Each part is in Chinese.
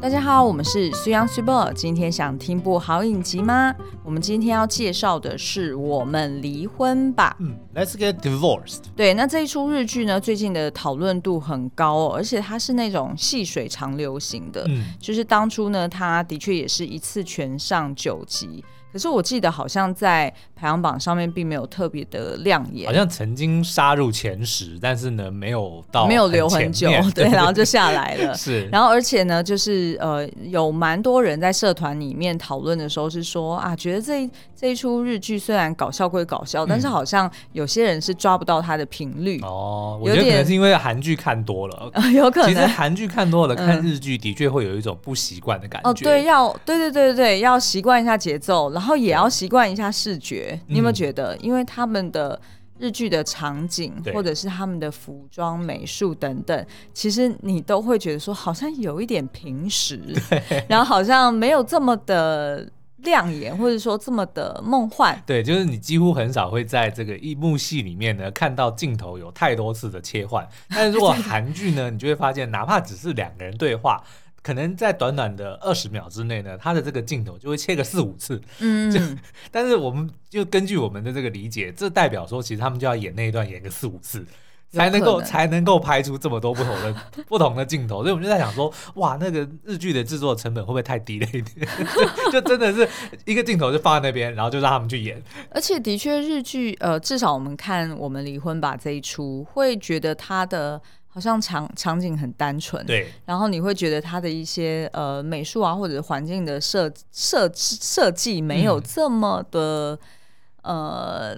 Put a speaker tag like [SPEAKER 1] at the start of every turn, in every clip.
[SPEAKER 1] 大家好，我们是苏阳苏博。今天想听部好影集吗？我们今天要介绍的是《我们离婚吧》。
[SPEAKER 2] 嗯，Let's get divorced。
[SPEAKER 1] 对，那这一出日剧呢，最近的讨论度很高哦，而且它是那种细水长流型的。嗯，就是当初呢，它的确也是一次全上九集。可是我记得好像在排行榜上面并没有特别的亮眼，
[SPEAKER 2] 好像曾经杀入前十，但是呢没有到
[SPEAKER 1] 没有留很久，对，然后就下来了。
[SPEAKER 2] 是，
[SPEAKER 1] 然后而且呢，就是呃有蛮多人在社团里面讨论的时候是说啊，觉得这一这一出日剧虽然搞笑归搞笑，嗯，但是好像有些人是抓不到它的频率
[SPEAKER 2] 哦。我觉得可能是因为韩剧看多了，
[SPEAKER 1] 呃，有可能。
[SPEAKER 2] 其实韩剧看多了，嗯，看日剧的确会有一种不习惯的感觉。
[SPEAKER 1] 哦，对，要对对对对对，要习惯一下节奏。然后也要习惯一下视觉，你有没有觉得？嗯、因为他们的日剧的场景，或者是他们的服装、美术等等，其实你都会觉得说，好像有一点平实，然后好像没有这么的亮眼，或者说这么的梦幻。
[SPEAKER 2] 对，就是你几乎很少会在这个一幕戏里面呢看到镜头有太多次的切换。但是如果 韩剧呢，你就会发现，哪怕只是两个人对话。可能在短短的二十秒之内呢，他的这个镜头就会切个四五次。嗯，就但是我们就根据我们的这个理解，这代表说其实他们就要演那一段演个四五次，才能够才能够拍出这么多不同的不同的镜头。所以我们就在想说，哇，那个日剧的制作成本会不会太低了一点？就真的是一个镜头就放在那边，然后就让他们去演。
[SPEAKER 1] 而且的确，日剧呃，至少我们看《我们离婚吧》这一出，会觉得它的。好像场场景很单纯，
[SPEAKER 2] 对，然
[SPEAKER 1] 后你会觉得它的一些呃美术啊，或者环境的设设设计没有这么的、嗯、呃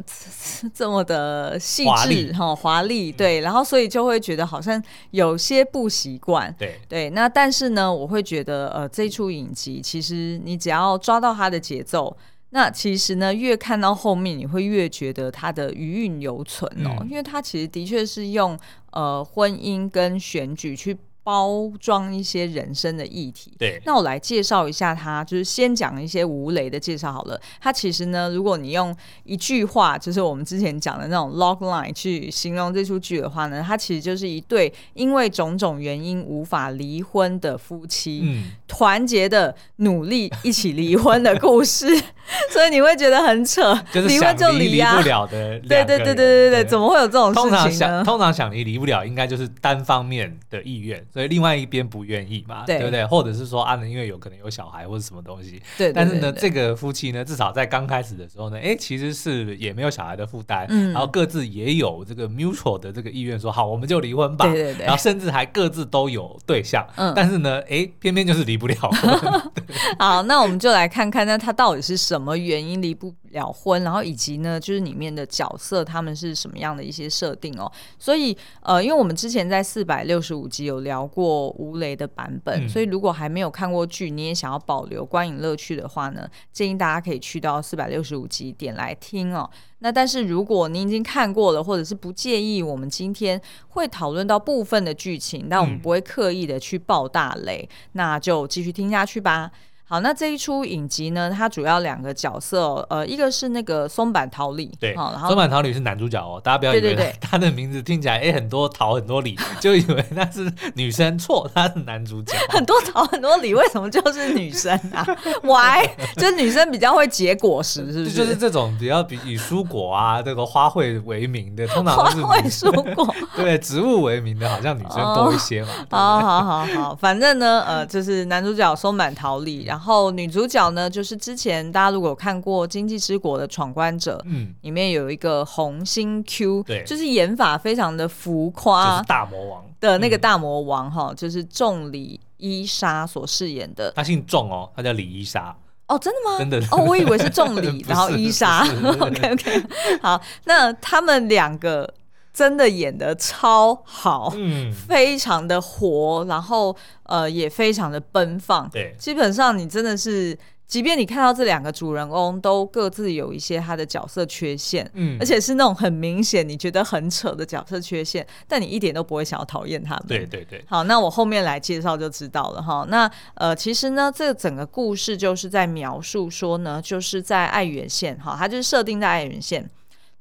[SPEAKER 1] 这么的细致哈华丽，对，然后所以就会觉得好像有些不习惯，
[SPEAKER 2] 对
[SPEAKER 1] 对。那但是呢，我会觉得呃这一出影集其实你只要抓到它的节奏。那其实呢，越看到后面，你会越觉得它的余韵犹存哦，嗯、因为它其实的确是用呃婚姻跟选举去。包装一些人生的议题。
[SPEAKER 2] 对，
[SPEAKER 1] 那我来介绍一下他，就是先讲一些吴磊的介绍好了。他其实呢，如果你用一句话，就是我们之前讲的那种 logline 去形容这出剧的话呢，它其实就是一对因为种种原因无法离婚的夫妻，嗯，团结的努力一起离婚的故事。所以你会觉得很扯，
[SPEAKER 2] 就是离婚就离啊，离不了的。
[SPEAKER 1] 对对对对对对，怎么会有这种事情呢？
[SPEAKER 2] 通常想，通常想离离不了，应该就是单方面的意愿。所以另外一边不愿意嘛，对，对不对？或者是说啊，因为有可能有小孩或者什么东西。对，对，对，对。但是呢，这个夫妻呢，至少在刚开始的时候呢，哎，其实是也没有小孩的负担，嗯，然后各自也有这个 mutual 的这个意愿，说好我们就离婚吧。对对对。然后甚至还各自都有对象，嗯，但是呢，哎，偏偏就是离不了婚。
[SPEAKER 1] 好，那我们就来看看，那他到底是什么原因离不了婚？然后以及呢，就是里面的角色他们是什么样的一些设定哦？所以呃，因为我们之前在四百六十五集有聊过吴雷的版本，嗯，所以如果还没有看过剧，你也想要保留观影乐趣的话呢，建议大家可以去到四百六十五集点来听哦。那但是如果您已经看过了，或者是不介意我们今天会讨论到部分的剧情，但我们不会刻意的去爆大雷，嗯，那就继续听下去吧。好，那这一出影集呢，它主要两个角色，呃，一个是那个松坂桃李，
[SPEAKER 2] 对，然后松坂桃李是男主角哦，大家不要以为 他的名字听起来哎很多桃很多李，就以为那是女生，错，他是男主角。
[SPEAKER 1] 很多桃很多李，为什么就是女生啊？Why？就是女生比较会结果实，是不是？
[SPEAKER 2] 就是这种比较比以蔬果啊这个花卉为名的，通常都是
[SPEAKER 1] 花卉蔬果，
[SPEAKER 2] 对，植物为名的，好像女生多一些嘛。
[SPEAKER 1] 好好好好，反正呢，呃，就是男主角松坂桃李，然后。然后女主角呢，就是之前大家如果有看过《经济之国的闯关者》，嗯，里面有一个红心 Q，对，就是演法非常的浮夸，
[SPEAKER 2] 就是大魔王
[SPEAKER 1] 的那个大魔王哈、嗯，就是仲里伊莎所饰演的。
[SPEAKER 2] 他姓仲哦，他叫李伊莎。
[SPEAKER 1] 哦，真的吗？
[SPEAKER 2] 真的
[SPEAKER 1] 哦，我以为是仲里，然后伊莎。OK OK，好，那他们两个。真的演的超好，嗯，非常的活，然后呃也非常的奔放，
[SPEAKER 2] 对，
[SPEAKER 1] 基本上你真的是，即便你看到这两个主人公都各自有一些他的角色缺陷，嗯，而且是那种很明显你觉得很扯的角色缺陷，但你一点都不会想要讨厌他们，
[SPEAKER 2] 对对对。
[SPEAKER 1] 好，那我后面来介绍就知道了哈。那呃，其实呢，这个整个故事就是在描述说呢，就是在爱媛县哈，它就是设定在爱媛县。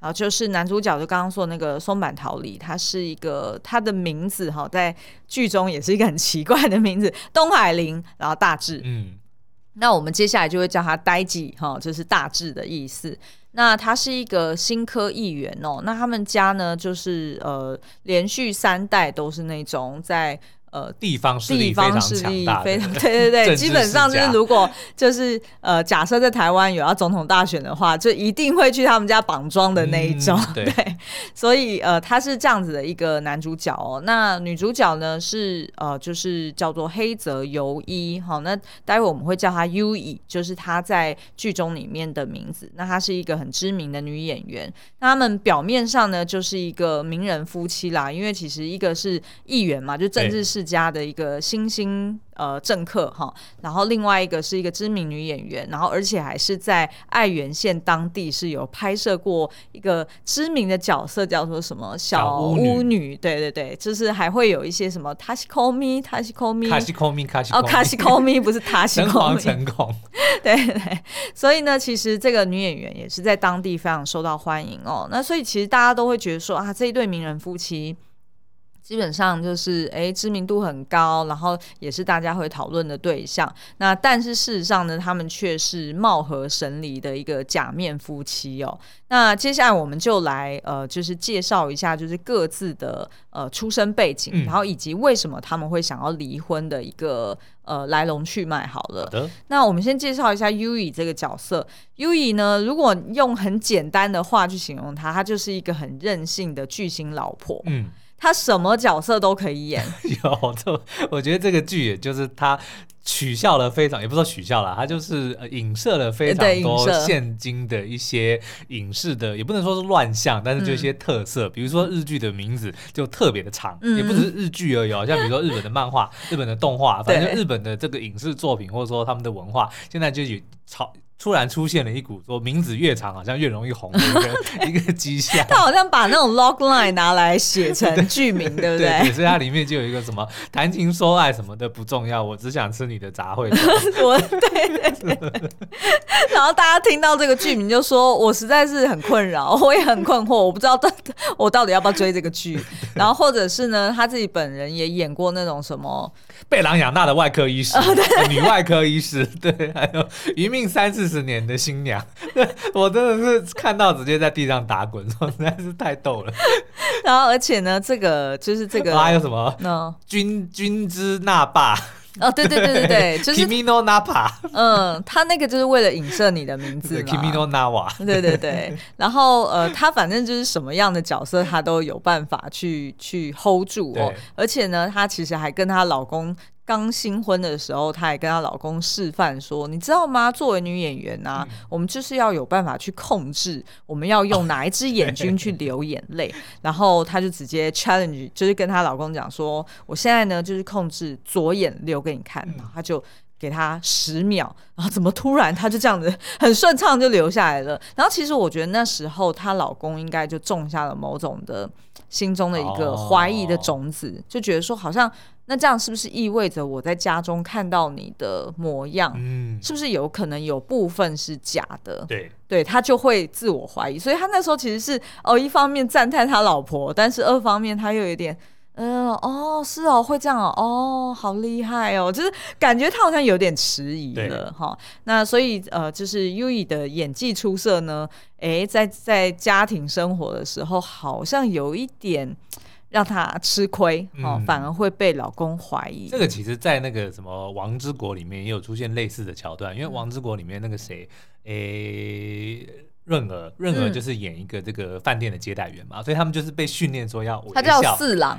[SPEAKER 1] 然后就是男主角就刚刚说那个松坂桃李，他是一个他的名字哈，在剧中也是一个很奇怪的名字，东海林，然后大志，
[SPEAKER 2] 嗯，
[SPEAKER 1] 那我们接下来就会叫他呆吉哈，就是大志的意思。那他是一个新科议员哦，那他们家呢，就是呃，连续三代都是那种在。呃，
[SPEAKER 2] 地方势力非常强大，
[SPEAKER 1] 非常对对对，基本上就是如果就是呃，假设在台湾有要总统大选的话，就一定会去他们家绑桩的那一种，嗯、对，对。所以呃，他是这样子的一个男主角哦。那女主角呢是呃，就是叫做黑泽由衣，好，那待会我们会叫她 Yui，就是她在剧中里面的名字。那她是一个很知名的女演员。那他们表面上呢就是一个名人夫妻啦，因为其实一个是议员嘛，就政治是。家的一个新兴呃政客哈，然后另外一个是一个知名女演员，然后而且还是在爱媛县当地是有拍摄过一个知名的角色，叫做什么小巫女？对对对，就是还会有一些什么 Tashikomi Tashikomi
[SPEAKER 2] Tashikomi Tashikomi
[SPEAKER 1] 哦 Tashikomi 不是
[SPEAKER 2] 恐
[SPEAKER 1] 对对，所以呢，其实这个女演员也是在当地非常受到欢迎哦。那所以其实大家都会觉得说啊，这一对名人夫妻。基本上就是诶，知名度很高，然后也是大家会讨论的对象。那但是事实上呢，他们却是貌合神离的一个假面夫妻哦。那接下来我们就来呃，就是介绍一下，就是各自的呃出生背景，嗯，然后以及为什么他们会想要离婚的一个呃来龙去脉。好了，那我们先介绍一下 Yui 这个角色。Yui 呢，如果用很简单的话去形容她，她就是一个很任性的巨星老婆。嗯。他什么角色都可以演，
[SPEAKER 2] 有这，我觉得这个剧也就是他取笑了非常，也不说取笑了，他就是影射了非常多现今的一些影视的，也不能说是乱象，但是就一些特色，嗯、比如说日剧的名字就特别的长，嗯、也不只是日剧而已，像比如说日本的漫画、日本的动画，反正日本的这个影视作品或者说他们的文化，现在就有超。突然出现了一股说名字越长好像越容易红的一个 一个迹象。
[SPEAKER 1] 他好像把那种 log line 拿来写成剧名，对不对？
[SPEAKER 2] 对，所以它里面就有一个什么谈情说爱什么的不重要，我只想吃你的杂烩。
[SPEAKER 1] 我对对对。然后大家听到这个剧名就说：“我实在是很困扰，我也很困惑，我不知道到我到底要不要追这个剧。”然后或者是呢，他自己本人也演过那种什么
[SPEAKER 2] 被狼养大的外科医师、女外科医师，对，还有余命三四十年的新娘，我真的是看到直接在地上打滚，实在是太逗了。
[SPEAKER 1] 然后，而且呢，这个就是这个
[SPEAKER 2] 还有什么？嗯，君君之那霸
[SPEAKER 1] 哦，对对对对对，就是
[SPEAKER 2] Kimi no Nappa。
[SPEAKER 1] 嗯，他那个就是为了影射你的名字
[SPEAKER 2] Kimi no Nawa。
[SPEAKER 1] 对对对，然后呃，他反正就是什么样的角色，他都有办法去去 hold 住哦。而且呢，他其实还跟她老公。刚新婚的时候，她也跟她老公示范说：“你知道吗？作为女演员啊，嗯、我们就是要有办法去控制，我们要用哪一只眼睛去流眼泪。哦 ”然后她就直接 challenge，就是跟她老公讲说：“我现在呢，就是控制左眼流给你看。嗯”然后她就给他十秒，然后怎么突然她就这样子很顺畅就流下来了？然后其实我觉得那时候她老公应该就种下了某种的心中的一个怀疑的种子，哦、就觉得说好像。那这样是不是意味着我在家中看到你的模样，嗯，是不是有可能有部分是假的？
[SPEAKER 2] 对，
[SPEAKER 1] 对他就会自我怀疑，所以他那时候其实是哦，一方面赞叹他老婆，但是二方面他又有点，嗯、呃，哦，是哦，会这样哦，哦，好厉害哦，就是感觉他好像有点迟疑了哈。那所以呃，就是 Yui 的演技出色呢，诶，在在家庭生活的时候好像有一点。让他吃亏哦，嗯、反而会被老公怀疑。
[SPEAKER 2] 这个其实，在那个什么《王之国》里面也有出现类似的桥段，因为《王之国》里面那个谁，诶，润儿，润儿就是演一个这个饭店的接待员嘛，嗯、所以他们就是被训练说要微笑。
[SPEAKER 1] 他叫四郎。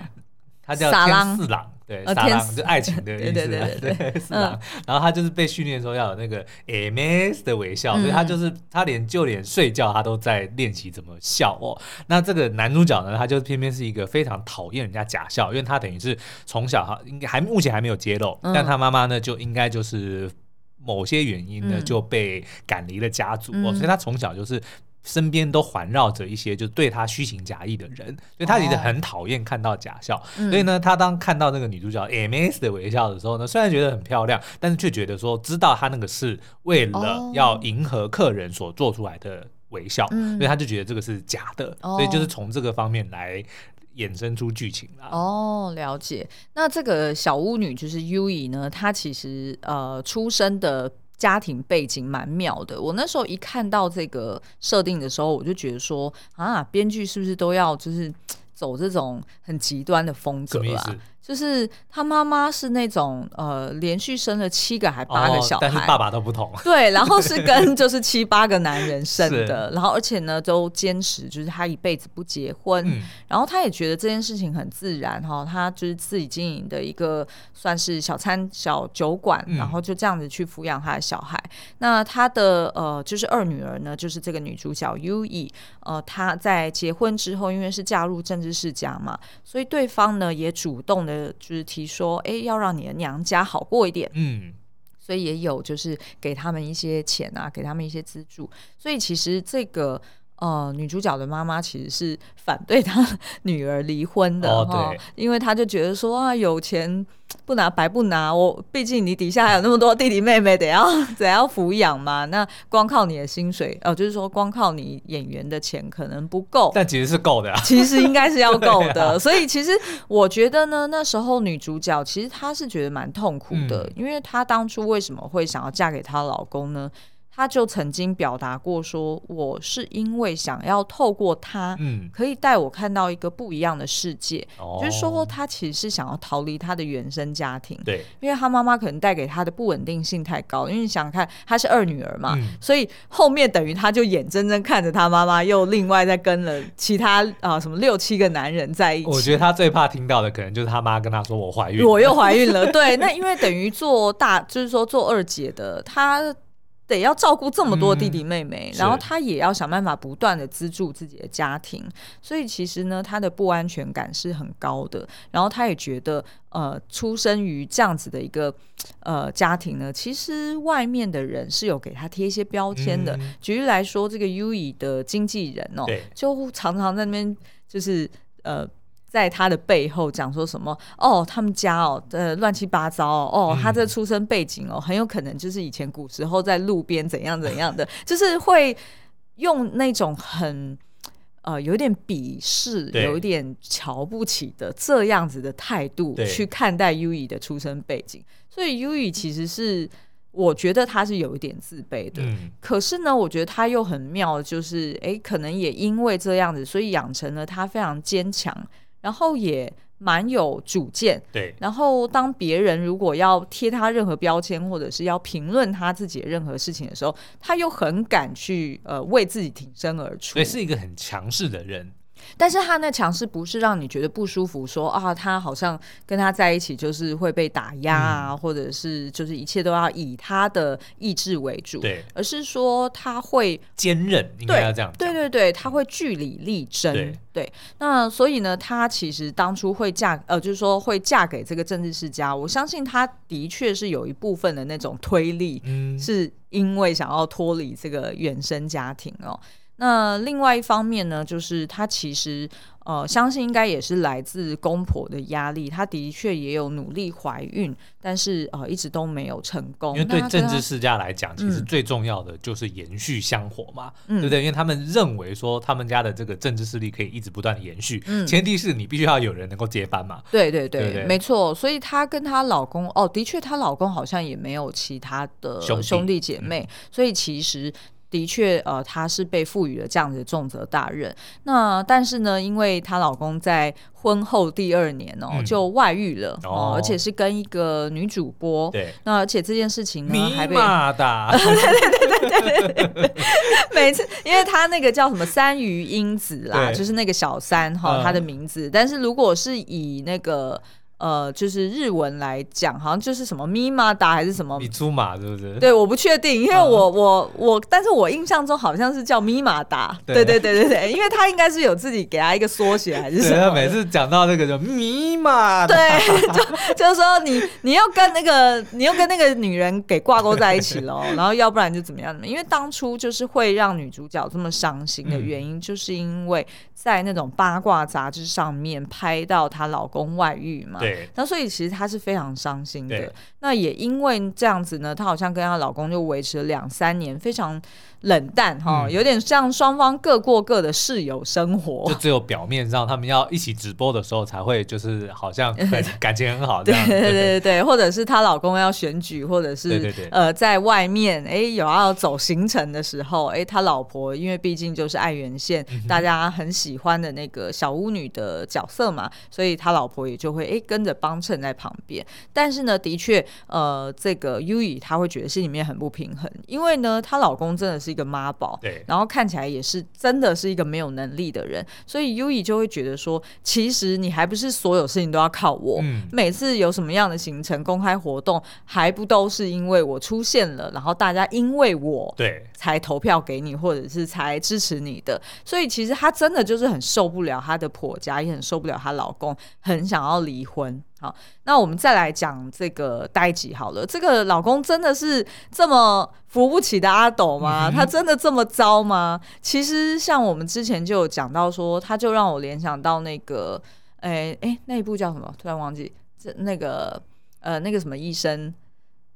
[SPEAKER 2] 他叫天四郎，对，撒郎就爱情的 意思，对对对对，四郎。然后他就是被训练说要有那个 MS 的微笑，所以他就是他连就连睡觉他都在练习怎么笑哦。那这个男主角呢，他就偏偏是一个非常讨厌人家假笑，因为他等于是从小哈，应该还目前还没有揭露，但他妈妈呢就应该就是某些原因呢就被赶离了家族哦，所以他从小就是。身边都环绕着一些就对他虚情假意的人，所以他其实很讨厌看到假笑。哦、所以呢，他当看到那个女主角 MS 的微笑的时候呢，虽然觉得很漂亮，但是却觉得说，知道她那个是为了要迎合客人所做出来的微笑，
[SPEAKER 1] 嗯、
[SPEAKER 2] 所以他就觉得这个是假的，
[SPEAKER 1] 哦、
[SPEAKER 2] 所以就是从这个方面来衍生出剧情啦。
[SPEAKER 1] 哦，了解。那这个小巫女就是 Yui 呢，她其实呃出生的家庭背景蛮妙的。我那时候一看到这个设定的时候，我就觉得说啊，编剧是不是都要就是走这种很极端的风格啊？就是他妈妈是那种呃，连续生了七个还八个小孩，
[SPEAKER 2] 哦，但是爸爸都不同。
[SPEAKER 1] 对，然后是跟就是七八个男人生的，然后而且呢都坚持就是他一辈子不结婚，嗯、然后他也觉得这件事情很自然哈，他就是自己经营的一个算是小餐小酒馆，嗯、然后就这样子去抚养他的小孩。那他的呃就是二女儿呢，就是这个女主角 Yui，呃，她在结婚之后，因为是嫁入政治世家嘛，所以对方呢也主动的。呃，就是提说，哎，要让你的娘家好过一点，嗯，所以也有就是给他们一些钱啊，给他们一些资助，所以其实这个。呃，女主角的妈妈其实是反对她 女儿离婚的哈，哦、因为她就觉得说啊，有钱不拿白不拿，我毕竟你底下还有那么多弟弟妹妹得要得要抚养嘛，那光靠你的薪水，呃，就是说光靠你演员的钱可能不够，
[SPEAKER 2] 但其实是够的啊，
[SPEAKER 1] 其实应该是要 够的，啊、所以其实我觉得呢，那时候女主角其实她是觉得蛮痛苦的，嗯、因为她当初为什么会想要嫁给她老公呢？他就曾经表达过说，我是因为想要透过他，嗯，可以带我看到一个不一样的世界。嗯、就是说，他其实是想要逃离他的原生家庭，对，因为他妈妈可能带给他的不稳定性太高。因为你想想看，他是二女儿嘛，嗯、所以后面等于他就眼睁睁看着他妈妈又另外再跟了其他啊、呃、什么六七个男人在一起。
[SPEAKER 2] 我觉得他最怕听到的，可能就是他妈跟他说我怀孕，
[SPEAKER 1] 我又怀孕了。对，那因为等于做大，就是说做二姐的他。得要照顾这么多弟弟妹妹，嗯、然后他也要想办法不断的资助自己的家庭，所以其实呢，他的不安全感是很高的。然后他也觉得，呃，出生于这样子的一个呃家庭呢，其实外面的人是有给他贴一些标签的。嗯、举例来说，这个 Yui 的经纪人哦，就常常在那边就是呃。在他的背后讲说什么？哦，他们家哦，呃，乱七八糟哦，哦，他这出生背景哦，很有可能就是以前古时候在路边怎样怎样的，就是会用那种很呃有点鄙视、对有点瞧不起的这样子的态度去看待 Yui 的出生背景，所以 Yui 其实是我觉得他是有一点自卑的。嗯、可是呢，我觉得他又很妙，就是哎，可能也因为这样子，所以养成了他非常坚强。然后也蛮有主见，对。然后当别人如果要贴他任何标签，或者是要评论他自己的任何事情的时候，他又很敢去呃为自己挺身而出，
[SPEAKER 2] 我是一个很强势的人。
[SPEAKER 1] 但是他那强势不是让你觉得不舒服说，啊，他好像跟他在一起就是会被打压啊，嗯、或者是就是一切都要以他的意志为主，对，而是说他会
[SPEAKER 2] 坚韧，应该要这样，
[SPEAKER 1] 对对对，他会据理力争，对，对。那所以呢，他其实当初会嫁，呃，就是说会嫁给这个政治世家，我相信他的确是有一部分的那种推力，嗯，是因为想要脱离这个原生家庭哦。那另外一方面呢，就是他其实呃，相信应该也是来自公婆的压力。她的确也有努力怀孕，但是呃，一直都没有成功。
[SPEAKER 2] 因为对政治世家来讲，其实最重要的就是延续香火嘛，嗯、对不对？因为他们认为说他们家的这个政治势力可以一直不断的延续，嗯、前提是你必须要有人能够接班嘛。
[SPEAKER 1] 对对对，对对没错。所以她跟她老公，哦，的确她老公好像也没有其他的兄弟姐妹，嗯、所以其实。的确，呃，她是被赋予了这样子的重责大任。那但是呢，因为她老公在婚后第二年哦，嗯、就外遇了哦，哦，而且是跟一个女主播。对。那而且这件事情呢，还被
[SPEAKER 2] 骂的。
[SPEAKER 1] 对对对对对对。每次，因为他那个叫什么三余英子啦，就是那个小三哈，她的名字。嗯、但是如果是以那个。呃，就是日文来讲，好像就是什么咪马达还是什么
[SPEAKER 2] 米珠马，是不是？
[SPEAKER 1] 对，我不确定，因为我、嗯、我我，但是我印象中好像是叫咪马达。对对对对对，因为他应该是有自己给他一个缩写还是什么？
[SPEAKER 2] 他每次讲到那个就咪马，
[SPEAKER 1] 对，就就是说你你要跟那个你要跟那个女人给挂钩在一起喽，然后要不然就怎么样？因为当初就是会让女主角这么伤心的原因，就是因为在那种八卦杂志上面拍到她老公外遇嘛。对。那所以其实她是非常伤心的。那也因为这样子呢，她好像跟她老公就维持了两三年非常冷淡哈，有点像双方各过各的室友生活。
[SPEAKER 2] 就只有表面上他们要一起直播的时候才会，就是好像很 感情很好这样。
[SPEAKER 1] 对对对对，或者是她老公要选举，或者是
[SPEAKER 2] 对对对
[SPEAKER 1] 呃在外面哎有要走行程的时候，哎他老婆因为毕竟就是爱媛县大家很喜欢的那个小巫女的角色嘛，所以他老婆也就会哎跟着帮衬在旁边。但是呢，的确呃这个 Yui 她会觉得心里面很不平衡，因为呢她老公真的是一个妈宝，
[SPEAKER 2] 对，
[SPEAKER 1] 然后看起来也是真的是一个没有能力的人，所以 Yui 就会觉得说，其实你还不是所有事情都要靠我，嗯，每次有什么样的行程、公开活动，还不都是因为我出现了，然后大家因为我对。才投票给你，或者是才支持你的，所以其实她真的就是很受不了她的婆家，也很受不了她老公，很想要离婚。好，那我们再来讲这个呆吉好了。这个老公真的是这么扶不起的阿斗吗？嗯、他真的这么糟吗？其实像我们之前就有讲到说，他就让我联想到那个，哎、欸、哎、欸，那一部叫什么？突然忘记，这那个呃那个什么医生。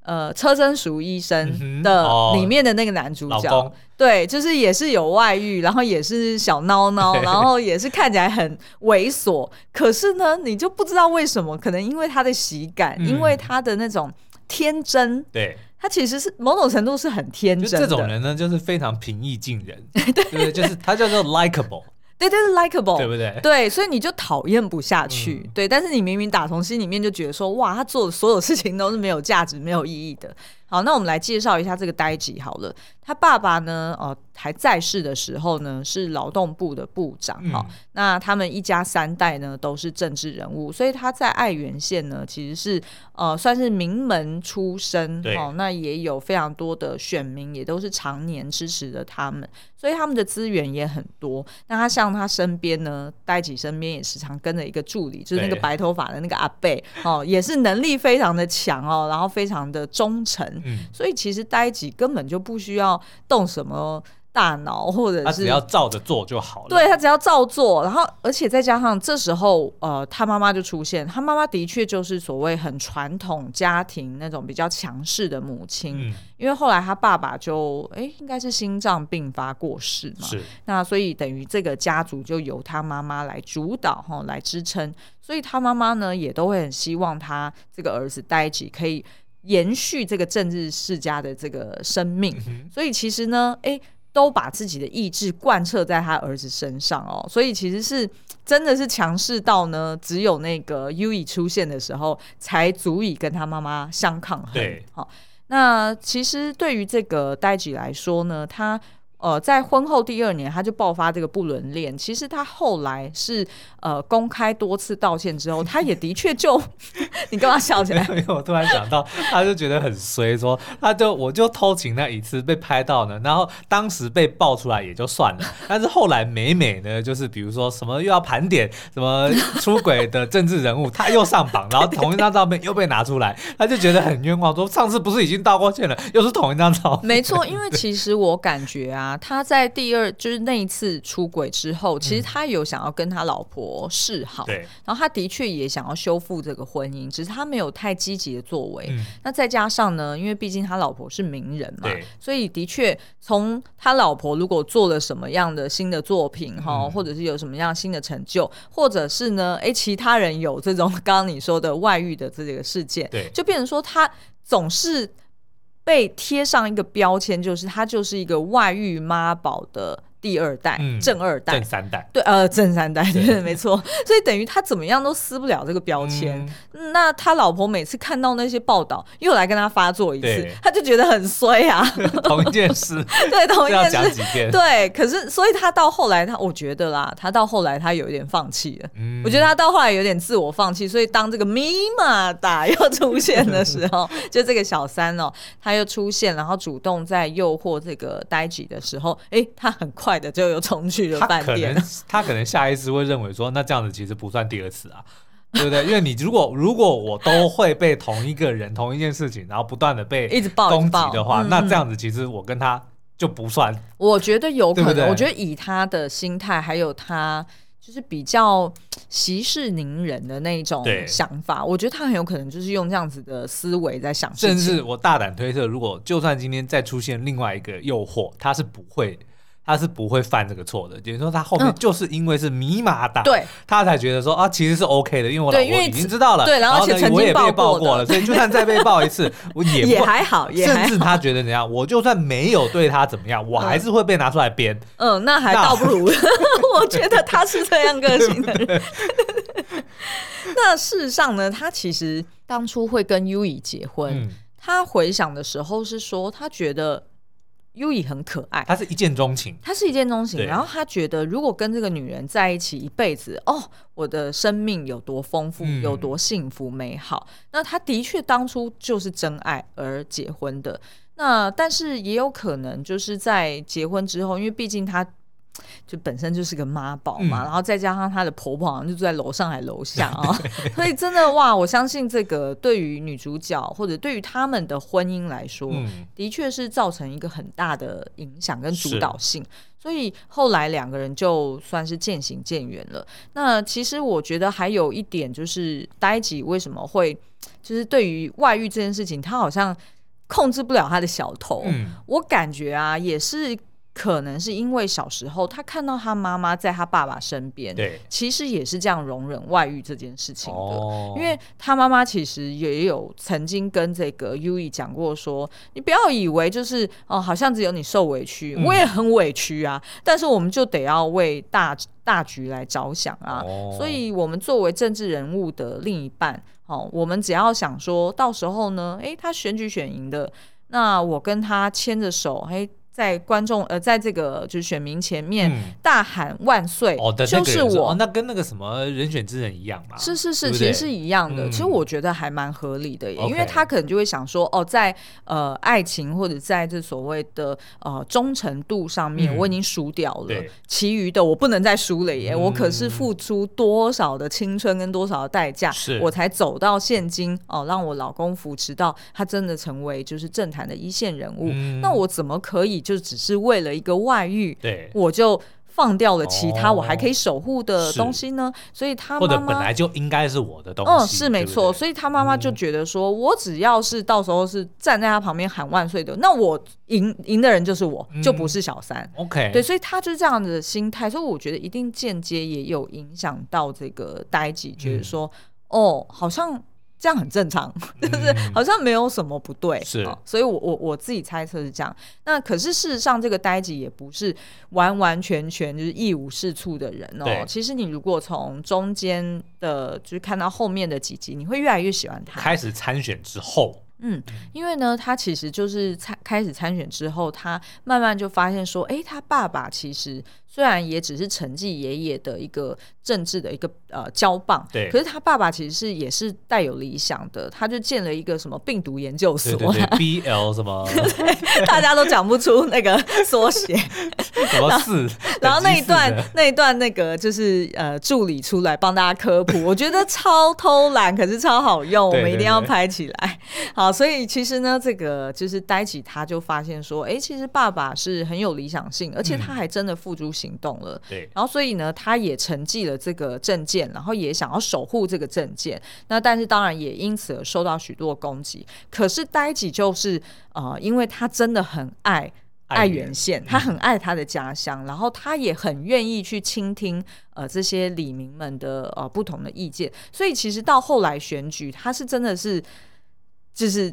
[SPEAKER 1] 呃，车真淑医生的里面的那个男主角，对，就是也是有外遇，然后也是小孬孬，然后也是看起来很猥琐。可是呢，你就不知道为什么，可能因为他的喜感，嗯、因为他的那种天真，
[SPEAKER 2] 对，
[SPEAKER 1] 他其实是某种程度是很天真的。
[SPEAKER 2] 这种人呢，就是非常平易近人，对，对，就是他叫做 likable。
[SPEAKER 1] 对，对，是 likable，
[SPEAKER 2] 对不对？
[SPEAKER 1] 对，所以你就讨厌不下去。嗯、对，但是你明明打从心里面就觉得说，哇，他做的所有事情都是没有价值、没有意义的。好，那我们来介绍一下这个呆吉好了。他爸爸呢，哦，还在世的时候呢，是劳动部的部长。哈、嗯，那他们一家三代呢，都是政治人物，所以他在爱媛县呢，其实是呃，算是名门出身。对，哦，那也有非常多的选民，也都是常年支持着他们，所以他们的资源也很多。那他像他身边呢，呆吉身边也时常跟着一个助理，就是那个白头发的那个阿贝，哦，也是能力非常的强哦，然后非常的忠诚。嗯，所以其实呆吉根本就不需要动什么大脑，或者是他
[SPEAKER 2] 只要照着做就好了。
[SPEAKER 1] 对，他只要照做，然后而且再加上这时候，呃，他妈妈就出现。他妈妈的确就是所谓很传统家庭那种比较强势的母亲。嗯，因为后来他爸爸就哎，应该是心脏病发过世嘛。是。那所以等于这个家族就由他妈妈来主导哈，来支撑。所以他妈妈呢也都会很希望他这个儿子呆吉可以。延续这个政治世家的这个生命，嗯、所以其实呢，哎，都把自己的意志贯彻在他儿子身上哦，所以其实是真的是强势到呢，只有那个 Yui 出现的时候，才足以跟他妈妈相抗衡。对，好，那其实对于这个代吉来说呢，他。呃，在婚后第二年，他就爆发这个不伦恋。其实他后来是呃公开多次道歉之后，他也的确就，你干嘛笑起来？
[SPEAKER 2] 因为我突然想到，他就觉得很衰，说他就我就偷情那一次被拍到呢，然后当时被爆出来也就算了，但是后来每每呢，就是比如说什么又要盘点什么出轨的政治人物，他又上榜，然后同一张照片又被拿出来，他就觉得很冤枉，说上次不是已经道过歉了，又是同一张照片。
[SPEAKER 1] 没错，因为其实我感觉啊。他在第二就是那一次出轨之后，其实他有想要跟他老婆示好，然后他的确也想要修复这个婚姻，只是他没有太积极的作为。嗯、那再加上呢，因为毕竟他老婆是名人嘛，对所以的确从他老婆如果做了什么样的新的作品哈，嗯、或者是有什么样新的成就，或者是呢，哎，其他人有这种 刚刚你说的外遇的这个事件，对，就变成说他总是。被贴上一个标签，就是他就是一个外遇妈宝的。第二代、嗯、正二代、
[SPEAKER 2] 正三代，
[SPEAKER 1] 对，呃，正三代，对，对 没错。所以等于他怎么样都撕不了这个标签。嗯、那他老婆每次看到那些报道，又来跟他发作一次，他就觉得很衰啊。
[SPEAKER 2] 同一件事，
[SPEAKER 1] 对，同一件事。对，可是所以他到后来，他我觉得啦，他到后来他有一点放弃了。嗯、我觉得他到后来有点自我放弃。所以当这个咪玛达又出现的时候，就这个小三哦，他又出现，然后主动在诱惑这个呆吉的时候，哎，他很快。的就有重去了饭店，
[SPEAKER 2] 他可能他可能下意识会认为说，那这样子其实不算第二次啊，对不对？因为你如果如果我都会被同一个人同一件事情，然后不断的被一直攻击的话，那这样子其实我跟他就不算。
[SPEAKER 1] 我觉得有可能，对对，我觉得以他的心态还有他。就是比较息事宁人的那种想法，我觉得他很有可能就是用这样子的思维在想。
[SPEAKER 2] 甚至我大胆推测，如果就算今天再出现另外一个诱惑，他是不会。他是不会犯这个错的，就是说他后面就是因为是密码打，对、嗯，他才觉得说啊，其实是 OK 的，因为我老婆已经知道了，
[SPEAKER 1] 对，然后而且曾经
[SPEAKER 2] 我也被爆过了，所以就算再被爆一次，我也
[SPEAKER 1] 也还好，
[SPEAKER 2] 甚至他觉得怎样，我就算没有对他怎么样，我还是会被拿出来编。
[SPEAKER 1] 嗯，那还倒不如，我觉得他是这样个性的人。那事实上呢，他其实当初会跟 Yui 结婚，嗯、他回想的时候是说，他觉得。优以很可爱，
[SPEAKER 2] 他是一见钟情，
[SPEAKER 1] 他是一见钟情，然后他觉得如果跟这个女人在一起一辈子，哦，我的生命有多丰富，嗯、有多幸福美好。那他的确当初就是真爱而结婚的。那但是也有可能就是在结婚之后，因为毕竟他。就本身就是个妈宝嘛，嗯、然后再加上她的婆婆好像就住在楼上还楼下啊，所以真的哇，我相信这个对于女主角或者对于他们的婚姻来说，嗯、的确是造成一个很大的影响跟主导性。所以后来两个人就算是渐行渐远了。那其实我觉得还有一点就是，呆吉为什么会就是对于外遇这件事情，他好像控制不了他的小头。嗯、我感觉啊，也是。可能是因为小时候他看到他妈妈在他爸爸身边，对，其实也是这样容忍外遇这件事情的。哦、因为他妈妈其实也有曾经跟这个 Yui 讲过说，你不要以为就是哦，好像只有你受委屈，嗯、我也很委屈啊。但是我们就得要为大大局来着想啊。哦、所以，我们作为政治人物的另一半，哦，我们只要想说到时候呢，诶，他选举选赢的，那我跟他牵着手，诶。在观众呃，在这个就是选民前面大喊万岁，就是我。
[SPEAKER 2] 那跟那个什么人选之人一样嘛？
[SPEAKER 1] 是是是，其实是一样的。其实我觉得还蛮合理的耶，因为他可能就会想说，哦，在呃爱情或者在这所谓的呃忠诚度上面，我已经输掉了，其余的我不能再输了耶。我可是付出多少的青春跟多少的代价，我才走到现今哦，让我老公扶持到他真的成为就是政坛的一线人物。那我怎么可以？就只是为了一个外遇，对，我就放掉了其他我还可以守护的东西呢。所以他妈妈或者
[SPEAKER 2] 本来就应该是我的东西，
[SPEAKER 1] 嗯，是没错。所以他妈妈就觉得说，我只要是到时候是站在他旁边喊万岁的，那我赢赢的人就是我，就不是小三。OK，对，所以他就是这样的心态。所以我觉得一定间接也有影响到这个呆吉，觉得说，哦，好像。这样很正常，就是好像没有什么不对，是、哦，所以我我我自己猜测是这样。那可是事实上，这个呆吉也不是完完全全就是一无是处的人哦。其实你如果从中间的，就是看到后面的几集，你会越来越喜欢他。
[SPEAKER 2] 开始参选之后，
[SPEAKER 1] 嗯，因为呢，他其实就是参开始参选之后，他慢慢就发现说，哎，他爸爸其实。虽然也只是承继爷爷的一个政治的一个呃交棒，对，可是他爸爸其实是也是带有理想的，他就建了一个什么病毒研究所，
[SPEAKER 2] 对对对，BL 什么，
[SPEAKER 1] 大家都讲不出那个缩写，
[SPEAKER 2] 什么四，
[SPEAKER 1] 然后那一段那一段那个就是呃助理出来帮大家科普，我觉得超偷懒，可是超好用，我们一定要拍起来。好，所以其实呢，这个就是呆起他就发现说，哎，其实爸爸是很有理想性，而且他还真的付诸行。行动了，对，然后所以呢，他也承继了这个证件，然后也想要守护这个证件。那但是当然也因此而受到许多攻击。可是呆吉就是呃，因为他真的很爱爱媛县，他很爱他的家乡，然后他也很愿意去倾听呃这些里民们的呃不同的意见。所以其实到后来选举，他是真的是就是。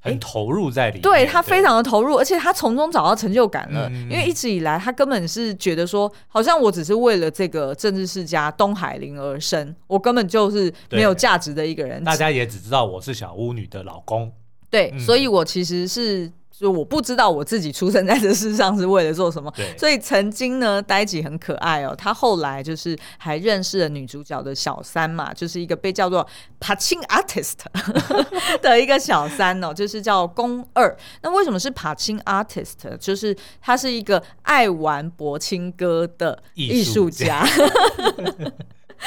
[SPEAKER 2] 很投入在里面，
[SPEAKER 1] 对，他非常的投入，而且他从中找到成就感了。嗯、因为一直以来，他根本是觉得说，好像我只是为了这个政治世家东海林而生，我根本就是没有价值的一个人。
[SPEAKER 2] 大家也只知道我是小巫女的老公，
[SPEAKER 1] 对，嗯、所以我其实是。就我不知道我自己出生在这世上是为了做什么，所以曾经呢，呆吉很可爱哦。他后来就是还认识了女主角的小三嘛，就是一个被叫做柏青 artist 的一个小三哦，就是叫宫二。那为什么是柏青 artist？就是他是一个爱玩柏青哥的艺术家。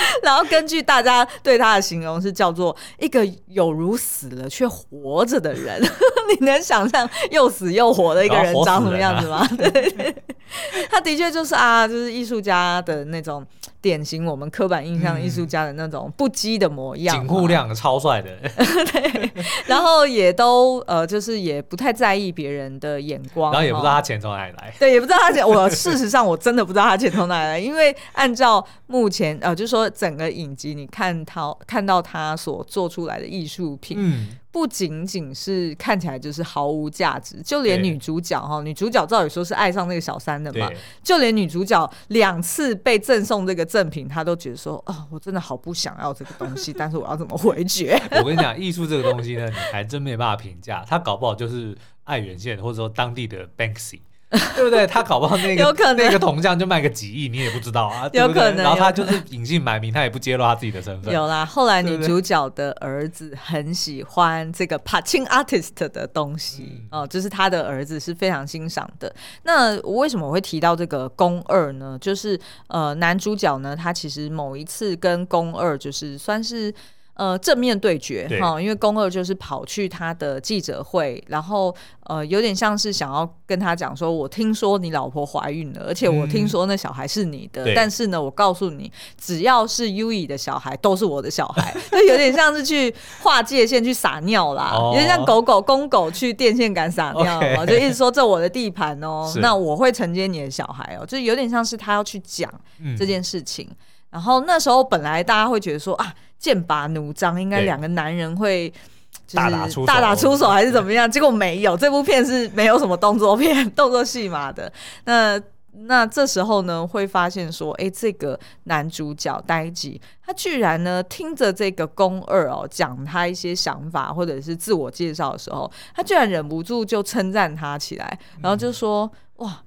[SPEAKER 1] 然后根据大家对他的形容是叫做一个有如死了却活着的人，你能想象又死又活的一个人长什么样子吗？对，对，对，他的确就是啊，就是艺术家的那种典型我们刻板印象艺术家的那种不羁的模样，
[SPEAKER 2] 警护量超帅的，
[SPEAKER 1] 对，然后也都呃，就是也不太在意别人的眼光，
[SPEAKER 2] 然后也不知道他钱从哪里来，
[SPEAKER 1] 对，也不知道他钱，我事实上我真的不知道他钱从哪里来，因为按照目前呃，就是说整个影集你看他看到他所做出来的艺术品，嗯。不仅仅是看起来就是毫无价值，就连女主角哈，女主角照理说是爱上那个小三的嘛，就连女主角两次被赠送这个赠品，她都觉得说，哦，我真的好不想要这个东西，但是我要怎么回绝？
[SPEAKER 2] 我跟你讲，艺术这个东西呢，你还真没办法评价，它搞不好就是爱媛县或者说当地的 Banksy。对不对？他搞不好那个有可能那个铜匠就卖个几亿，你也不知道啊。
[SPEAKER 1] 有可能。
[SPEAKER 2] 然后他就是隐姓埋名，他也不揭露他自己的身份。
[SPEAKER 1] 有啦，后来女主角的儿子很喜欢这个 Patching Artist 的东西、嗯、哦，就是他的儿子是非常欣赏的。那我为什么我会提到这个宫二呢？就是呃，男主角呢，他其实某一次跟宫二就是算是。呃，正面对决哈，因为宫二就是跑去他的记者会，然后呃，有点像是想要跟他讲说，我听说你老婆怀孕了，而且我听说那小孩是你的，嗯、但是呢，我告诉你，只要是 Yui 的小孩都是我的小孩，就有点像是去划界线去撒尿啦，哦、有点像狗狗公狗去电线杆撒尿就一直说这我的地盘哦，那我会承接你的小孩哦，就有点像是他要去讲这件事情。嗯然后那时候本来大家会觉得说啊，剑拔弩张，应该两个男人会就是大打出手还是怎么样？结果没有，这部片是没有什么动作片、动作戏码的。那那这时候呢，会发现说，哎，这个男主角呆吉，他居然呢听着这个宫二哦讲他一些想法或者是自我介绍的时候，他居然忍不住就称赞他起来，然后就说、嗯、哇。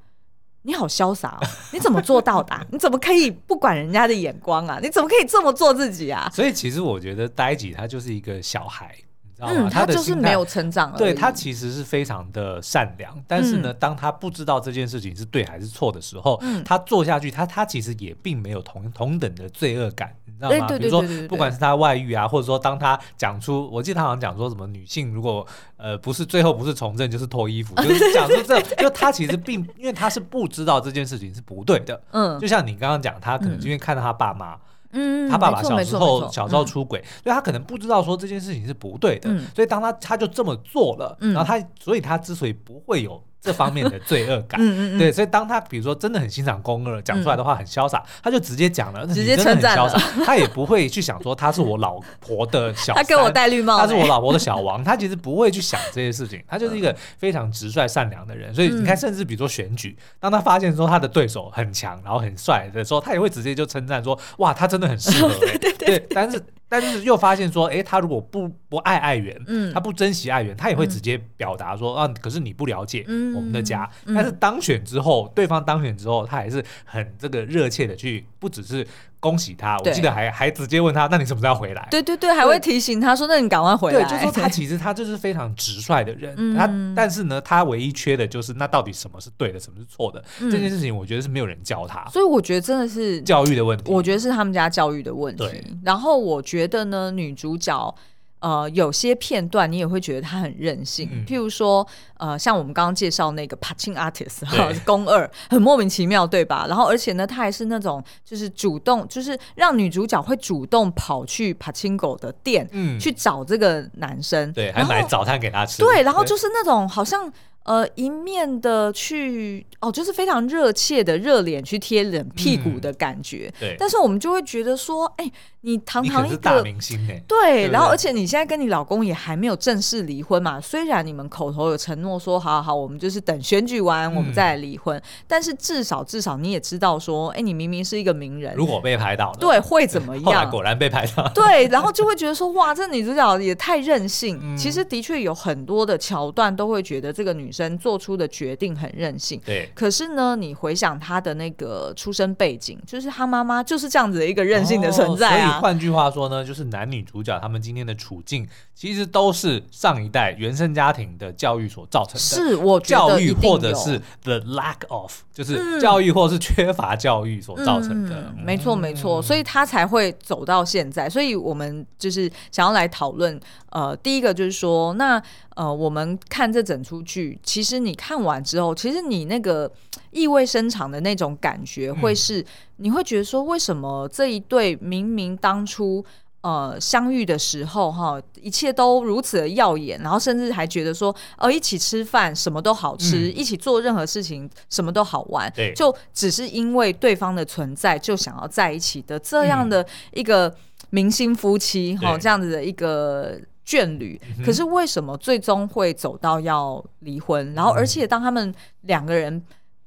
[SPEAKER 1] 你好潇洒哦！你怎么做到的？你怎么可以不管人家的眼光啊？你怎么可以这么做自己啊？
[SPEAKER 2] 所以其实我觉得呆吉他就是一个小孩，你知道吗？
[SPEAKER 1] 嗯、他就是没有成长。
[SPEAKER 2] 对，他其实是非常的善良，但是呢，当他不知道这件事情是对还是错的时候，嗯、他做下去，他他其实也并没有同同等的罪恶感。你知道吗？比如说，不管是他外遇啊，或者说当他讲出，我记得他好像讲说什么，女性如果呃不是最后不是从政就是脱衣服，就是讲说这，就他其实并因为他是不知道这件事情是不对的。嗯，就像你刚刚讲，他可能因为看到他爸妈，嗯，他爸爸小时候小时候出轨，所以他可能不知道说这件事情是不对的，所以当他他就这么做了，然后他所以他之所以不会有。这方面的罪恶感，嗯嗯嗯。对，所以当他比如说真的很欣赏宫二，讲出来的话很潇洒，嗯、他就直接讲了，
[SPEAKER 1] 直接称赞了，
[SPEAKER 2] 他也不会去想说他是我老婆的小三，
[SPEAKER 1] 他给我戴绿帽，
[SPEAKER 2] 他是我老婆的小王，他其实不会去想这些事情，他就是一个非常直率善良的人，所以你看，甚至比如说选举，当他发现说他的对手很强，然后很帅的时候，他也会直接就称赞说，哇，他真的很适合、对，但是。但是又发现说，哎、欸，他如果不不爱爱媛，嗯，他不珍惜爱媛，他也会直接表达说，嗯、啊，可是你不了解我们的家。嗯、但是当选之后，对方当选之后，他还是很这个热切的去，不只是。恭喜他！我记得还还直接问他，那你什么时候要回来？
[SPEAKER 1] 对对对，还会提醒他说，那你赶快回来。
[SPEAKER 2] 对，就是说他其实他就是非常直率的人，他但是呢，他唯一缺的就是那到底什么是对的，什么是错的这件事情，我觉得是没有人教他。
[SPEAKER 1] 所以我觉得真的是
[SPEAKER 2] 教育的问题。
[SPEAKER 1] 我觉得是他们家教育的问题。然后我觉得呢，女主角。呃，有些片段你也会觉得他很任性，嗯、譬如说，呃，像我们刚刚介绍那个 Patching Artist 哈，宫二很莫名其妙，对吧？然后而且呢，他还是那种就是主动，就是让女主角会主动跑去 Pachingo 的店，嗯，去找这个男生，
[SPEAKER 2] 对，还买早餐给他吃，
[SPEAKER 1] 对，然后就是那种好像。呃，一面的去哦，就是非常热切的热脸去贴冷屁股的感觉。嗯、对，但是我们就会觉得说，哎、欸，你堂堂一个
[SPEAKER 2] 大明星哎，
[SPEAKER 1] 对，然后而且你现在跟你老公也还没有正式离婚嘛，虽然你们口头有承诺说，好好好，我们就是等选举完我们再来离婚，嗯、但是至少至少你也知道说，哎、欸，你明明是一个名人，
[SPEAKER 2] 如果被拍到了，
[SPEAKER 1] 对，会怎
[SPEAKER 2] 么 样？果然被拍到，
[SPEAKER 1] 对，然后就会觉得说，哇，这女主角也太任性。嗯、其实的确有很多的桥段都会觉得这个女。生做出的决定很任性。
[SPEAKER 2] 对。
[SPEAKER 1] 可是呢，你回想她的那个出生背景，就是她妈妈就是这样子的一个任性的存在啊。
[SPEAKER 2] 哦、所以换句话说呢，就是男女主角他们今天的处境，其实都是上一代原生家庭的教育所造成的。
[SPEAKER 1] 是我觉得
[SPEAKER 2] 教育或者是 the lack of，就是教育或是缺乏教育所造成的。
[SPEAKER 1] 嗯嗯、没错，没错，所以他才会走到现在。所以我们就是想要来讨论。呃，第一个就是说，那呃，我们看这整出剧，其实你看完之后，其实你那个意味深长的那种感觉，会是、嗯、你会觉得说，为什么这一对明明当初呃相遇的时候哈，一切都如此的耀眼，然后甚至还觉得说，呃，一起吃饭什么都好吃，嗯、一起做任何事情什么都好玩，
[SPEAKER 2] 对，
[SPEAKER 1] 就只是因为对方的存在就想要在一起的这样的一个明星夫妻哈，这样子的一个。眷侣，可是为什么最终会走到要离婚？然后，而且当他们两个人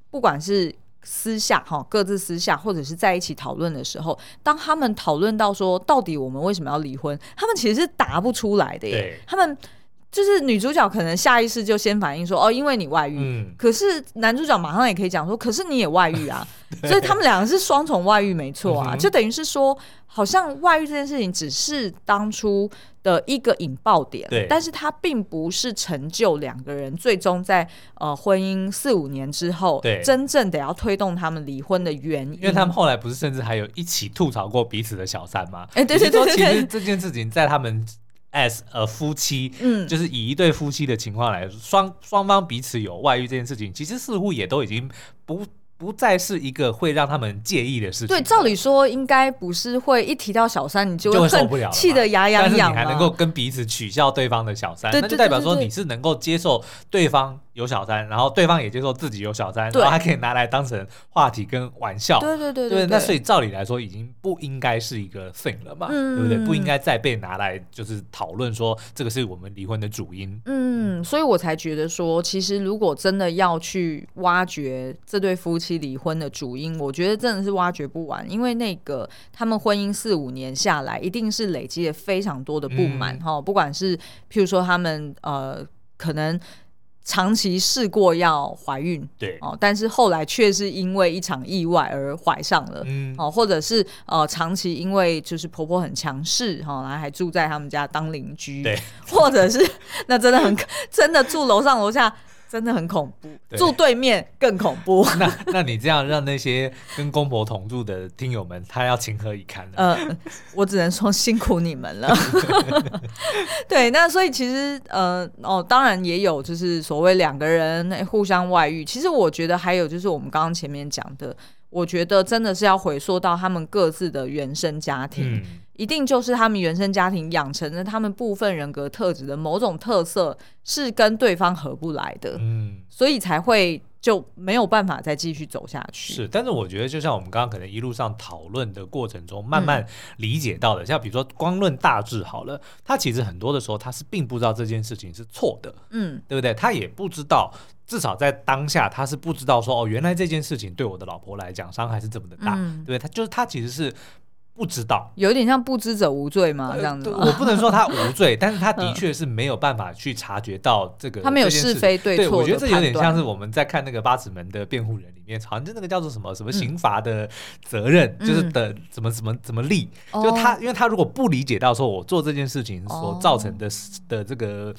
[SPEAKER 1] 不管是私下哈，各自私下，或者是在一起讨论的时候，当他们讨论到说到底我们为什么要离婚，他们其实是答不出来的耶。他们就是女主角可能下意识就先反应说哦，因为你外遇。可是男主角马上也可以讲说，可是你也外遇啊。所以他们两个是双重外遇，没错啊，就等于是说，好像外遇这件事情只是当初的一个引爆点，对，但是它并不是成就两个人最终在呃婚姻四五年之后，对，真正得要推动他们离婚的原因。因
[SPEAKER 2] 为他们后来不是甚至还有一起吐槽过彼此的小三吗？
[SPEAKER 1] 哎，对对对对，
[SPEAKER 2] 其实这件事情在他们 as 呃夫妻，嗯，就是以一对夫妻的情况来说，双双方彼此有外遇这件事情，其实似乎也都已经不。不再是一个会让他们介意的事情。
[SPEAKER 1] 对，照理说应该不是会一提到小三你就会受不了，气得牙痒痒。但是你
[SPEAKER 2] 还能够跟彼此取笑对方的小三，那就代表说你是能够接受对方有小三，然后对方也接受自己有小三，然后还可以拿来当成话题跟玩笑。
[SPEAKER 1] 对对对
[SPEAKER 2] 对，那所以照理来说已经不应该是一个 thing 了嘛，对不对？不应该再被拿来就是讨论说这个是我们离婚的主因。
[SPEAKER 1] 嗯，所以我才觉得说，其实如果真的要去挖掘这对夫妻。妻离婚的主因，我觉得真的是挖掘不完，因为那个他们婚姻四五年下来，一定是累积了非常多的不满哈、嗯。不管是譬如说他们呃，可能长期试过要怀孕，
[SPEAKER 2] 对
[SPEAKER 1] 哦，但是后来却是因为一场意外而怀上了，嗯哦，或者是呃长期因为就是婆婆很强势哈，然后还住在他们家当邻居，
[SPEAKER 2] 对，
[SPEAKER 1] 或者是那真的很真的住楼上楼下。真的很恐怖，住对面更恐怖。
[SPEAKER 2] 那那你这样让那些跟公婆同住的听友们，他要情何以堪呢？
[SPEAKER 1] 呃，我只能说辛苦你们了。对，那所以其实呃哦，当然也有就是所谓两个人互相外遇。其实我觉得还有就是我们刚刚前面讲的，我觉得真的是要回溯到他们各自的原生家庭。嗯一定就是他们原生家庭养成的，他们部分人格特质的某种特色是跟对方合不来的，嗯，所以才会就没有办法再继续走下去。
[SPEAKER 2] 是，但是我觉得就像我们刚刚可能一路上讨论的过程中，慢慢理解到的，嗯、像比如说光论大致好了，他其实很多的时候他是并不知道这件事情是错的，嗯，对不对？他也不知道，至少在当下他是不知道说哦，原来这件事情对我的老婆来讲伤害是这么的大，嗯、对不对？他就是他其实是。不知道，
[SPEAKER 1] 有点像不知者无罪嘛，这样子。
[SPEAKER 2] 我不能说他无罪，但是他的确是没有办法去察觉到这个。
[SPEAKER 1] 他没有是非对错。
[SPEAKER 2] 对，我觉得这有点像是我们在看那个八尺门的辩护人里面，好像就那个叫做什么什么刑罚的责任，嗯、就是的怎么怎么怎么立。嗯、就他，因为他如果不理解到说我做这件事情所造成的的这个。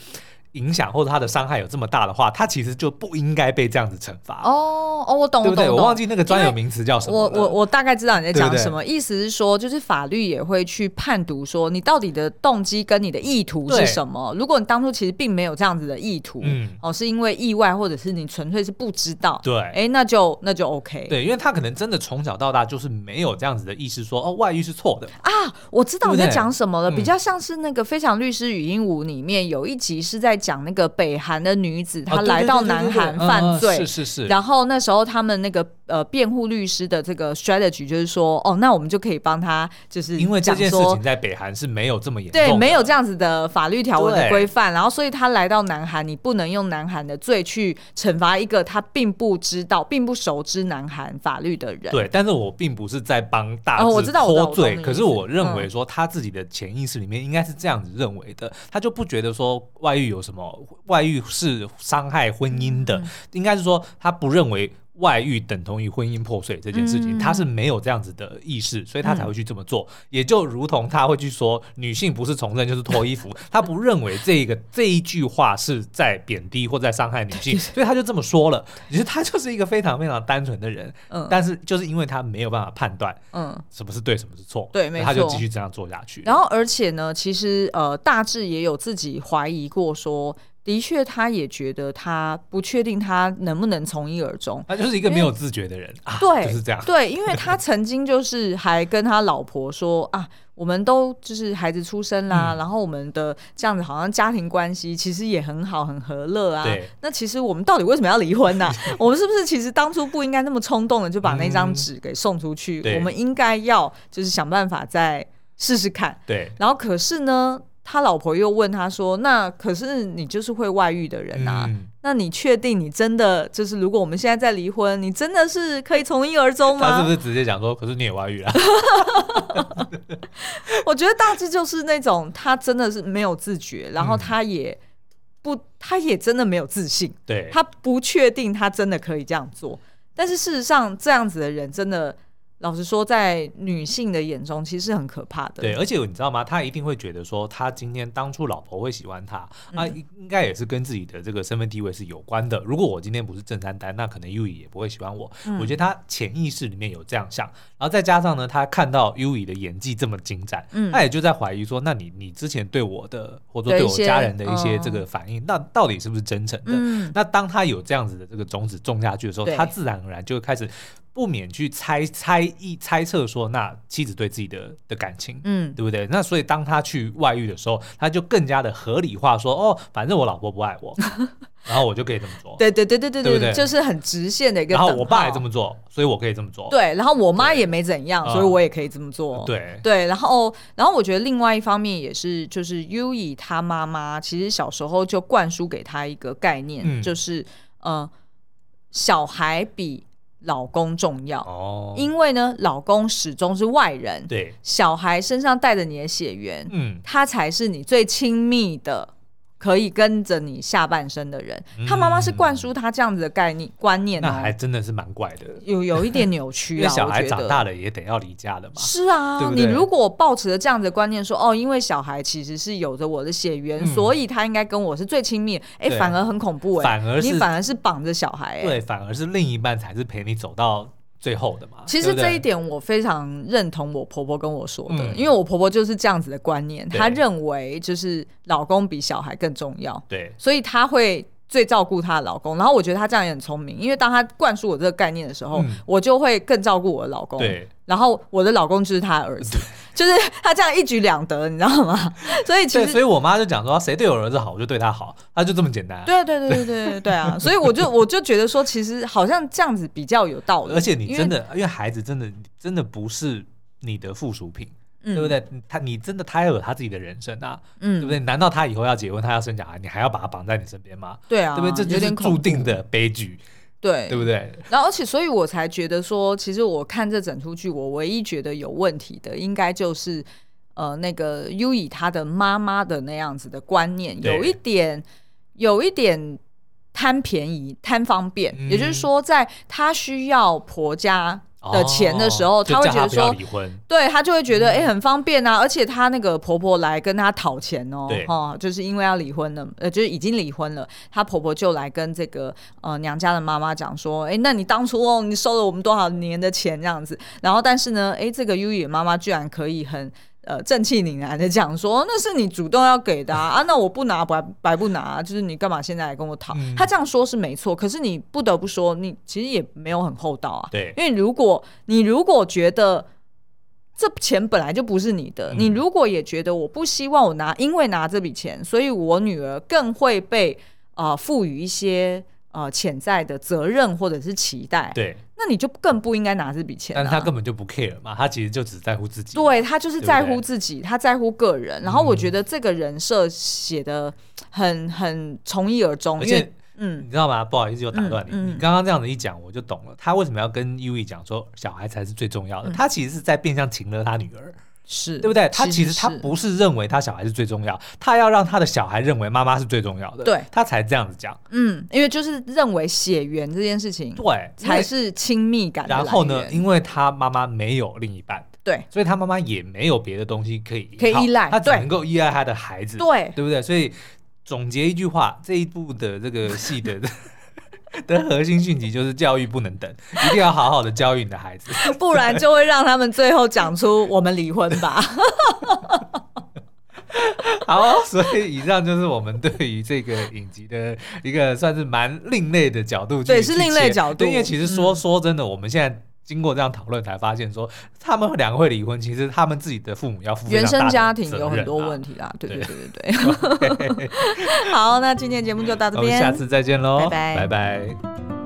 [SPEAKER 2] 影响或者他的伤害有这么大的话，他其实就不应该被这样子惩罚。
[SPEAKER 1] 哦哦，我懂，
[SPEAKER 2] 对不对？
[SPEAKER 1] 我懂，
[SPEAKER 2] 我忘记那个专有名词叫什么。
[SPEAKER 1] 我我我大概知道你在讲什么，意思是说，就是法律也会去判读说你到底的动机跟你的意图是什么。如果你当初其实并没有这样子的意图，嗯，哦，是因为意外，或者是你纯粹是不知道，
[SPEAKER 2] 对，
[SPEAKER 1] 哎，那就那就 OK。
[SPEAKER 2] 对，因为他可能真的从小到大就是没有这样子的意识，说哦，外遇是错的
[SPEAKER 1] 啊。我知道你在讲什么了，比较像是那个《非常律师禹英禑》里面有一集是在讲那个北。韩的女子，她来到南韩犯罪，
[SPEAKER 2] 是是是。
[SPEAKER 1] 然后那时候他们那个呃辩护律师的这个 strategy 就是说，哦，那我们就可以帮他，就是
[SPEAKER 2] 因为这件事情在北韩是没有这么严重，
[SPEAKER 1] 对，没有这样子的法律条文的规范。然后所以他来到南韩，你不能用南韩的罪去惩罚一个他并不知道、并不熟知南韩法律的人。
[SPEAKER 2] 对，但是我并不是在帮大
[SPEAKER 1] 哦，我知道
[SPEAKER 2] 脱罪，可是我认为说他自己的潜意识里面应该是这样子认为的，他就不觉得说外遇有什么外遇是伤害婚姻的，
[SPEAKER 1] 嗯、
[SPEAKER 2] 应该是说他不认为。外遇等同于婚姻破碎这件事情，嗯、他是没有这样子的意识，所以他才会去这么做。嗯、也就如同他会去说，女性不是从政就是脱衣服，他不认为这个这一句话是在贬低或在伤害女性，所以他就这么说了。其实他就是一个非常非常单纯的人，嗯，但是就是因为他没有办法判断，嗯，什么是对，什么是错，
[SPEAKER 1] 对，没错，
[SPEAKER 2] 他就继续这样做下去。
[SPEAKER 1] 然后，而且呢，其实呃，大致也有自己怀疑过说。的确，他也觉得他不确定他能不能从一而终。
[SPEAKER 2] 他就是一个没有自觉的人，
[SPEAKER 1] 啊对，
[SPEAKER 2] 啊、就是这样。
[SPEAKER 1] 对，因为他曾经就是还跟他老婆说啊，我们都就是孩子出生啦，嗯、然后我们的这样子好像家庭关系其实也很好，很和乐啊。那其实我们到底为什么要离婚呢、啊？我们是不是其实当初不应该那么冲动的就把那张纸给送出去？嗯、我们应该要就是想办法再试试看。
[SPEAKER 2] 对。
[SPEAKER 1] 然后可是呢？他老婆又问他说：“那可是你就是会外遇的人啊？嗯、那你确定你真的就是如果我们现在在离婚，你真的是可以从一而终吗？”
[SPEAKER 2] 他是不是直接讲说：“可是你也外遇啊？”
[SPEAKER 1] 我觉得大致就是那种他真的是没有自觉，然后他也不，他也真的没有自信，
[SPEAKER 2] 对，
[SPEAKER 1] 他不确定他真的可以这样做。但是事实上，这样子的人真的。老实说，在女性的眼中，其实是很可怕的。
[SPEAKER 2] 对，而且你知道吗？他一定会觉得说，他今天当初老婆会喜欢他，那、嗯、应该也是跟自己的这个身份地位是有关的。如果我今天不是郑丹丹，那可能 Yui 也不会喜欢我。嗯、我觉得他潜意识里面有这样想，然后再加上呢，他看到 Yui 的演技这么精湛，嗯，他也就在怀疑说，那你你之前对我的，或者说对我家人的一些这个反应，嗯、那到底是不是真诚的？嗯、那当他有这样子的这个种子种下去的时候，对他自然而然就会开始。不免去猜猜一猜测说，那妻子对自己的的感情，嗯，对不对？那所以当他去外遇的时候，他就更加的合理化说，哦，反正我老婆不爱我，然后我就可以这么做。
[SPEAKER 1] 对对对对对对，对对就是很直线的一个。
[SPEAKER 2] 然后我爸也这么做，所以我可以这么做。
[SPEAKER 1] 对，然后我妈也没怎样，所以我也可以这么做。
[SPEAKER 2] 嗯、对
[SPEAKER 1] 对，然后然后我觉得另外一方面也是，就是 Yui 他妈妈其实小时候就灌输给他一个概念，嗯、就是呃，小孩比。老公重要。哦，因为呢，老公始终是外人，
[SPEAKER 2] 对，
[SPEAKER 1] 小孩身上带着你的血缘，嗯，他才是你最亲密的。可以跟着你下半生的人，嗯、他妈妈是灌输他这样子的概念观念，
[SPEAKER 2] 那还真的是蛮怪的，
[SPEAKER 1] 有有一点扭曲啊。
[SPEAKER 2] 小孩长大了也得要离家的嘛。
[SPEAKER 1] 是啊，对对，你如果抱持着这样子的观念说，哦，因为小孩其实是有着我的血缘，嗯、所以他应该跟我是最亲密，哎、欸，反而很恐怖哎，
[SPEAKER 2] 反而
[SPEAKER 1] 你反而是绑着小孩，
[SPEAKER 2] 对，反而是另一半才是陪你走到。最后的嘛，
[SPEAKER 1] 其实这一点我非常认同我婆婆跟我说的，因为我婆婆就是这样子的观念，她认为就是老公比小孩更重要，对，所以她会最照顾她的老公。然后我觉得她这样也很聪明，因为当她灌输我这个概念的时候，我就会更照顾我的老公，对，然后我的老公就是她的儿子。就是他这样一举两得，你知道吗？所以其实，
[SPEAKER 2] 所以我妈就讲说，谁对我儿子好，我就对他好，他就这么简单。
[SPEAKER 1] 对对对对对对啊！所以我就我就觉得说，其实好像这样子比较有道理。
[SPEAKER 2] 而且你真的，因为，孩子真的真的不是你的附属品，嗯、对不对？他你真的他要有他自己的人生啊，嗯，对不对？难道他以后要结婚，他要生小孩，你还要把他绑在你身边吗？
[SPEAKER 1] 对啊，
[SPEAKER 2] 对不对？这就是注定的悲剧。
[SPEAKER 1] 对，
[SPEAKER 2] 对不对？
[SPEAKER 1] 然后，而且，所以我才觉得说，其实我看这整出剧，我唯一觉得有问题的，应该就是。呃，那个 Yui 他的妈妈的那样子的观念，有一点，有一点贪便宜、贪方便。也就是说，在他需要婆家的钱的时候，他会觉得说，对他就会觉得哎，很方便啊。而且他那个婆婆来跟他讨钱哦，哈，就是因为要离婚了，呃，就是已经离婚了，他婆婆就来跟这个呃娘家的妈妈讲说，哎，那你当初哦，你收了我们多少年的钱这样子，然后但是呢，哎，这个优野妈妈居然可以很。呃，正气凛然的讲说，那是你主动要给的啊，啊那我不拿白白不拿，啊，就是你干嘛现在来跟我讨？嗯、他这样说是没错，可是你不得不说，你其实也没有很厚道啊。
[SPEAKER 2] 对，
[SPEAKER 1] 因为如果你如果觉得这钱本来就不是你的，嗯、你如果也觉得我不希望我拿，因为拿这笔钱，所以我女儿更会被呃赋予一些。呃，潜在的责任或者是期待，
[SPEAKER 2] 对，
[SPEAKER 1] 那你就更不应该拿这笔钱。
[SPEAKER 2] 但是他根本就不 care 嘛，他其实就只在乎自己。
[SPEAKER 1] 对，他就是在乎自己，对对，他在乎个人。然后我觉得这个人设写的很很从一而终，而且因为嗯，
[SPEAKER 2] 你知道吗？不好意思，又打断你。嗯、你刚刚这样子一讲，我就懂了，他为什么要跟 Yui 讲说小孩才是最重要的？嗯、他其实是在变相停了他女儿。
[SPEAKER 1] 是
[SPEAKER 2] 对不对？他其
[SPEAKER 1] 实
[SPEAKER 2] 他不是认为他小孩是最重要，他要让他的小孩认为妈妈是最重要的，
[SPEAKER 1] 对，
[SPEAKER 2] 他才这样子讲。
[SPEAKER 1] 嗯，因为就是认为血缘这件事情，
[SPEAKER 2] 对，
[SPEAKER 1] 才是亲密感。
[SPEAKER 2] 然后呢，因为他妈妈没有另一半，
[SPEAKER 1] 对，
[SPEAKER 2] 所以他妈妈也没有别的东西可以
[SPEAKER 1] 可以依赖，
[SPEAKER 2] 他只能够依赖他的孩子，
[SPEAKER 1] 对，
[SPEAKER 2] 对不对？所以总结一句话，这一部的这个戏的。的核心讯息就是教育不能等，一定要好好的教育你的孩子，
[SPEAKER 1] 不然就会让他们最后讲出我们离婚吧。
[SPEAKER 2] 好，所以以上就是我们对于这个影集的一个算是蛮另类的角度，
[SPEAKER 1] 对，是另类角度。
[SPEAKER 2] 因为其实说、嗯、说真的，我们现在。经过这样讨论，才发现说他们两个会离婚，其实他们自己的父母要负
[SPEAKER 1] 原生家庭有很多问题啦。对对对对对。好，那今天节目就到这边，
[SPEAKER 2] 我们下次再见喽，
[SPEAKER 1] 拜拜
[SPEAKER 2] 拜拜。